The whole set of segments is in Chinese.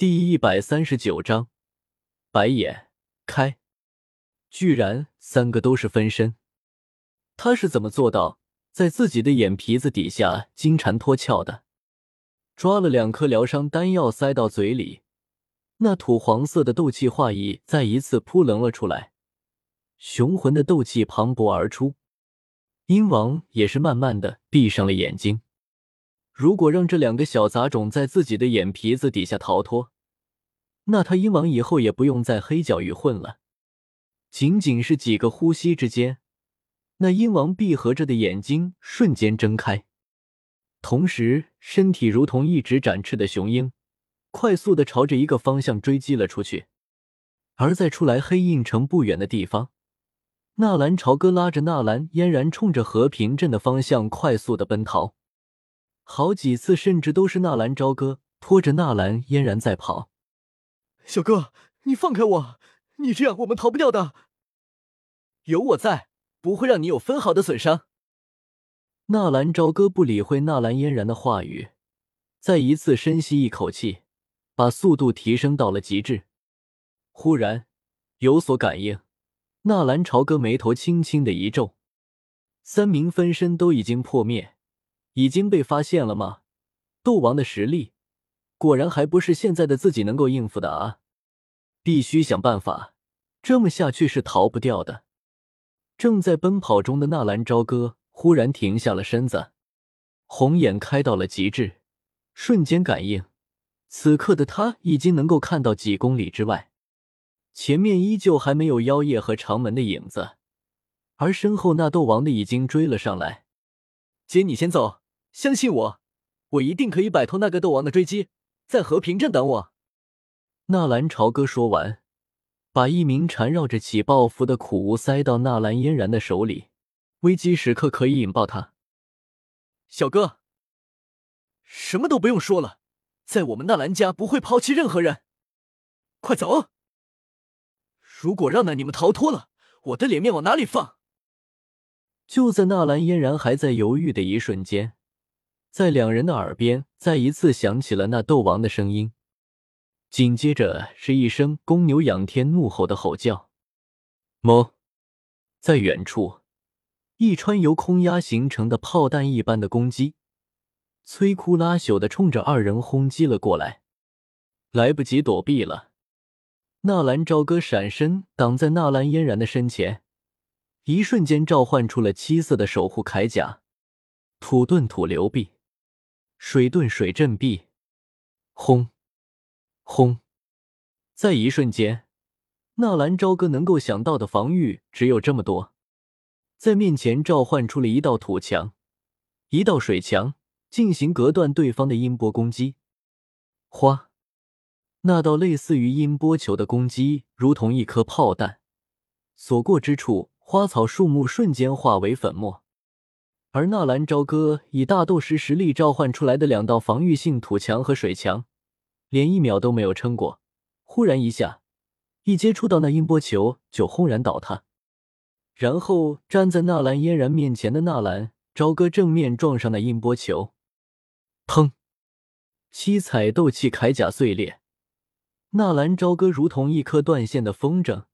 第一百三十九章，白眼开，居然三个都是分身，他是怎么做到在自己的眼皮子底下金蝉脱壳的？抓了两颗疗伤丹药塞到嘴里，那土黄色的斗气化翼再一次扑棱了出来，雄浑的斗气磅礴而出。鹰王也是慢慢的闭上了眼睛。如果让这两个小杂种在自己的眼皮子底下逃脱，那他鹰王以后也不用在黑角域混了。仅仅是几个呼吸之间，那鹰王闭合着的眼睛瞬间睁开，同时身体如同一只展翅的雄鹰，快速的朝着一个方向追击了出去。而在出来黑印城不远的地方，纳兰朝歌拉着纳兰嫣然，冲着和平镇的方向快速的奔逃。好几次，甚至都是纳兰朝歌拖着纳兰嫣然在跑。小哥，你放开我！你这样我们逃不掉的。有我在，不会让你有分毫的损伤。纳兰朝歌不理会纳兰嫣然的话语，再一次深吸一口气，把速度提升到了极致。忽然有所感应，纳兰朝歌眉头轻轻的一皱，三名分身都已经破灭。已经被发现了吗？斗王的实力果然还不是现在的自己能够应付的啊！必须想办法，这么下去是逃不掉的。正在奔跑中的纳兰朝歌忽然停下了身子，红眼开到了极致，瞬间感应，此刻的他已经能够看到几公里之外，前面依旧还没有妖夜和长门的影子，而身后那斗王的已经追了上来。姐，你先走。相信我，我一定可以摆脱那个斗王的追击，在和平镇等我。纳兰朝歌说完，把一名缠绕着起爆符的苦无塞到纳兰嫣然的手里，危机时刻可以引爆他。小哥，什么都不用说了，在我们纳兰家不会抛弃任何人。快走！如果让那你们逃脱了，我的脸面往哪里放？就在纳兰嫣然还在犹豫的一瞬间。在两人的耳边再一次响起了那斗王的声音，紧接着是一声公牛仰天怒吼的吼叫。某，在远处，一川由空压形成的炮弹一般的攻击，摧枯拉朽的冲着二人轰击了过来。来不及躲避了，纳兰朝歌闪身挡在纳兰嫣然的身前，一瞬间召唤出了七色的守护铠甲，土遁土流壁。水遁水阵壁，轰，轰！在一瞬间，纳兰朝歌能够想到的防御只有这么多，在面前召唤出了一道土墙，一道水墙，进行隔断对方的音波攻击。花，那道类似于音波球的攻击，如同一颗炮弹，所过之处，花草树木瞬间化为粉末。而纳兰朝歌以大斗师实力召唤出来的两道防御性土墙和水墙，连一秒都没有撑过，忽然一下，一接触到那音波球就轰然倒塌。然后站在纳兰嫣然面前的纳兰朝歌正面撞上那音波球，砰！七彩斗气铠甲碎裂，纳兰朝歌如同一颗断线的风筝，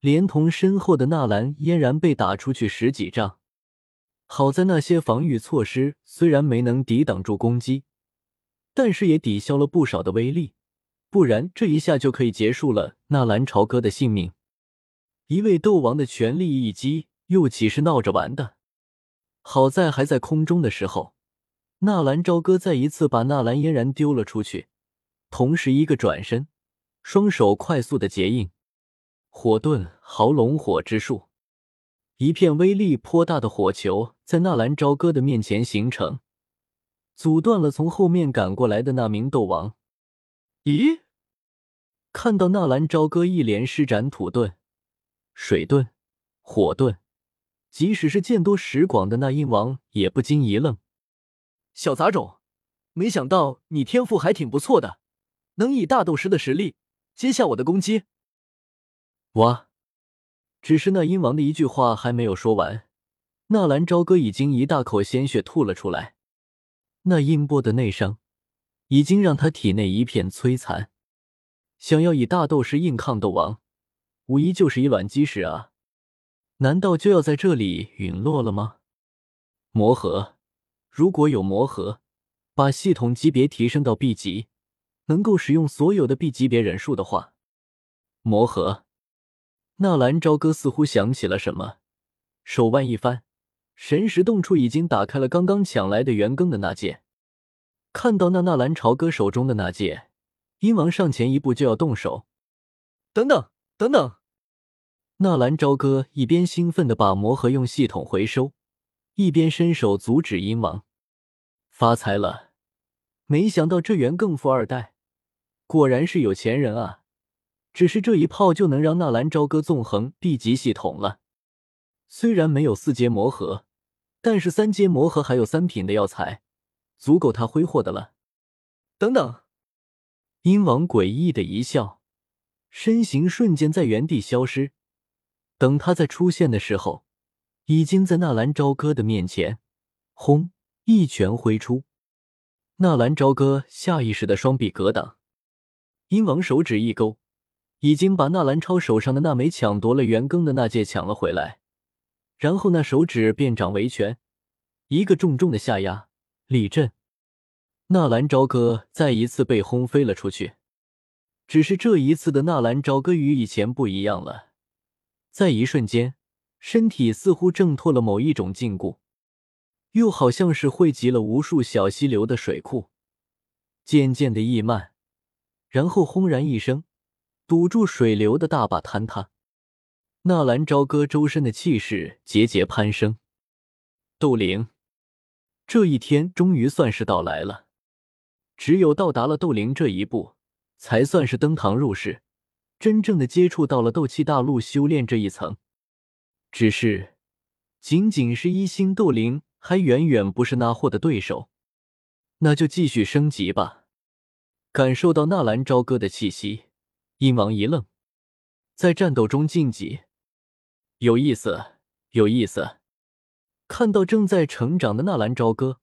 连同身后的纳兰嫣然被打出去十几丈。好在那些防御措施虽然没能抵挡住攻击，但是也抵消了不少的威力，不然这一下就可以结束了纳兰朝歌的性命。一位斗王的全力一击，又岂是闹着玩的？好在还在空中的时候，纳兰朝歌再一次把纳兰嫣然丢了出去，同时一个转身，双手快速的结印，火遁豪龙火之术。一片威力颇大的火球在纳兰朝歌的面前形成，阻断了从后面赶过来的那名斗王。咦？看到纳兰朝歌一连施展土遁、水遁、火遁，即使是见多识广的那鹰王也不禁一愣：“小杂种，没想到你天赋还挺不错的，能以大斗师的实力接下我的攻击。”哇！只是那鹰王的一句话还没有说完，纳兰朝歌已经一大口鲜血吐了出来。那音波的内伤，已经让他体内一片摧残，想要以大斗士硬抗斗王，无疑就是以卵击石啊！难道就要在这里陨落了吗？魔核，如果有魔核，把系统级别提升到 B 级，能够使用所有的 B 级别忍术的话，魔核。纳兰朝歌似乎想起了什么，手腕一翻，神石洞处已经打开了刚刚抢来的元庚的那戒。看到那纳兰朝歌手中的那戒，鹰王上前一步就要动手。等等等等！纳兰朝歌一边兴奋的把魔盒用系统回收，一边伸手阻止鹰王。发财了！没想到这元庚富二代，果然是有钱人啊！只是这一炮就能让纳兰朝歌纵横 B 级系统了。虽然没有四阶魔盒，但是三阶魔核还有三品的药材，足够他挥霍的了。等等，鹰王诡异的一笑，身形瞬间在原地消失。等他再出现的时候，已经在纳兰朝歌的面前，轰一拳挥出。纳兰朝歌下意识的双臂格挡，鹰王手指一勾。已经把纳兰超手上的那枚抢夺了元庚的那戒抢了回来，然后那手指便掌为拳，一个重重的下压，立阵。纳兰朝歌再一次被轰飞了出去。只是这一次的纳兰朝歌与以前不一样了，在一瞬间，身体似乎挣脱了某一种禁锢，又好像是汇集了无数小溪流的水库，渐渐的溢漫，然后轰然一声。堵住水流的大坝坍塌，纳兰朝歌周身的气势节节攀升。斗灵，这一天终于算是到来了。只有到达了斗灵这一步，才算是登堂入室，真正的接触到了斗气大陆修炼这一层。只是，仅仅是一星斗灵，还远远不是那货的对手。那就继续升级吧。感受到纳兰朝歌的气息。阴王一愣，在战斗中晋级，有意思，有意思。看到正在成长的纳兰朝歌，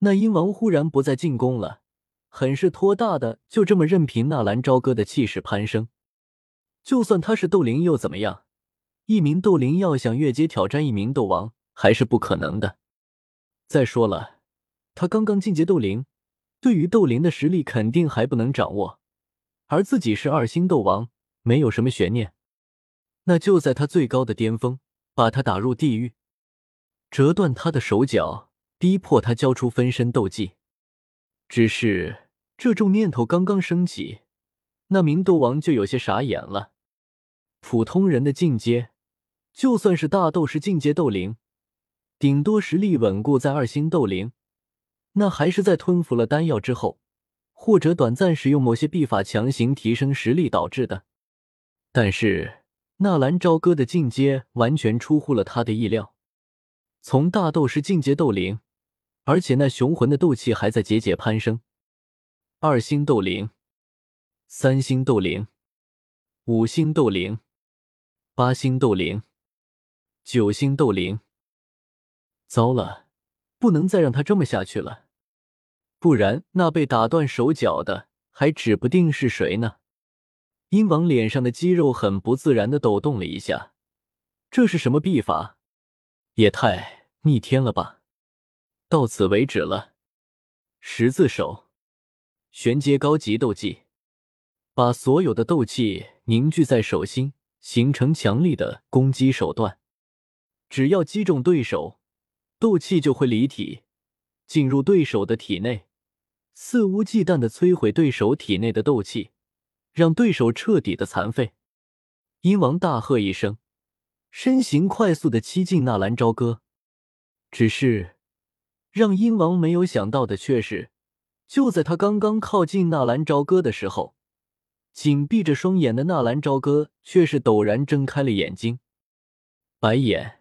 那鹰王忽然不再进攻了，很是托大的，就这么任凭纳兰朝歌的气势攀升。就算他是斗灵又怎么样？一名斗灵要想越阶挑战一名斗王，还是不可能的。再说了，他刚刚进阶斗灵，对于斗灵的实力肯定还不能掌握。而自己是二星斗王，没有什么悬念。那就在他最高的巅峰，把他打入地狱，折断他的手脚，逼迫他交出分身斗技。只是这种念头刚刚升起，那名斗王就有些傻眼了。普通人的进阶，就算是大斗士进阶斗灵，顶多实力稳固在二星斗灵，那还是在吞服了丹药之后。或者短暂使用某些秘法强行提升实力导致的，但是纳兰朝歌的进阶完全出乎了他的意料，从大斗士进阶斗灵，而且那雄浑的斗气还在节节攀升。二星斗灵，三星斗灵，五星斗灵，八星斗灵，九星斗灵。糟了，不能再让他这么下去了。不然，那被打断手脚的还指不定是谁呢。鹰王脸上的肌肉很不自然的抖动了一下，这是什么秘法？也太逆天了吧！到此为止了。十字手，玄阶高级斗技，把所有的斗气凝聚在手心，形成强力的攻击手段。只要击中对手，斗气就会离体，进入对手的体内。肆无忌惮的摧毁对手体内的斗气，让对手彻底的残废。鹰王大喝一声，身形快速的欺近纳兰朝歌。只是让鹰王没有想到的却是，就在他刚刚靠近纳兰朝歌的时候，紧闭着双眼的纳兰朝歌却是陡然睁开了眼睛，白眼。